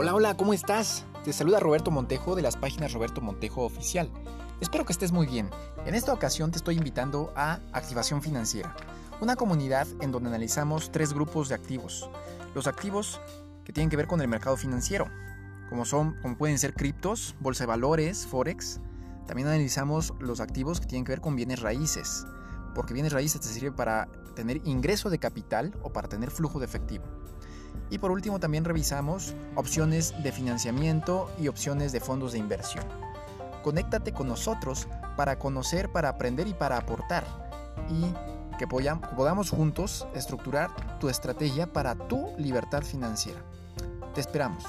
Hola, hola, ¿cómo estás? Te saluda Roberto Montejo de las páginas Roberto Montejo Oficial. Espero que estés muy bien. En esta ocasión te estoy invitando a Activación Financiera, una comunidad en donde analizamos tres grupos de activos. Los activos que tienen que ver con el mercado financiero, como son, como pueden ser criptos, bolsa de valores, forex. También analizamos los activos que tienen que ver con bienes raíces, porque bienes raíces te sirve para tener ingreso de capital o para tener flujo de efectivo. Y por último también revisamos opciones de financiamiento y opciones de fondos de inversión. Conéctate con nosotros para conocer, para aprender y para aportar. Y que podamos juntos estructurar tu estrategia para tu libertad financiera. Te esperamos.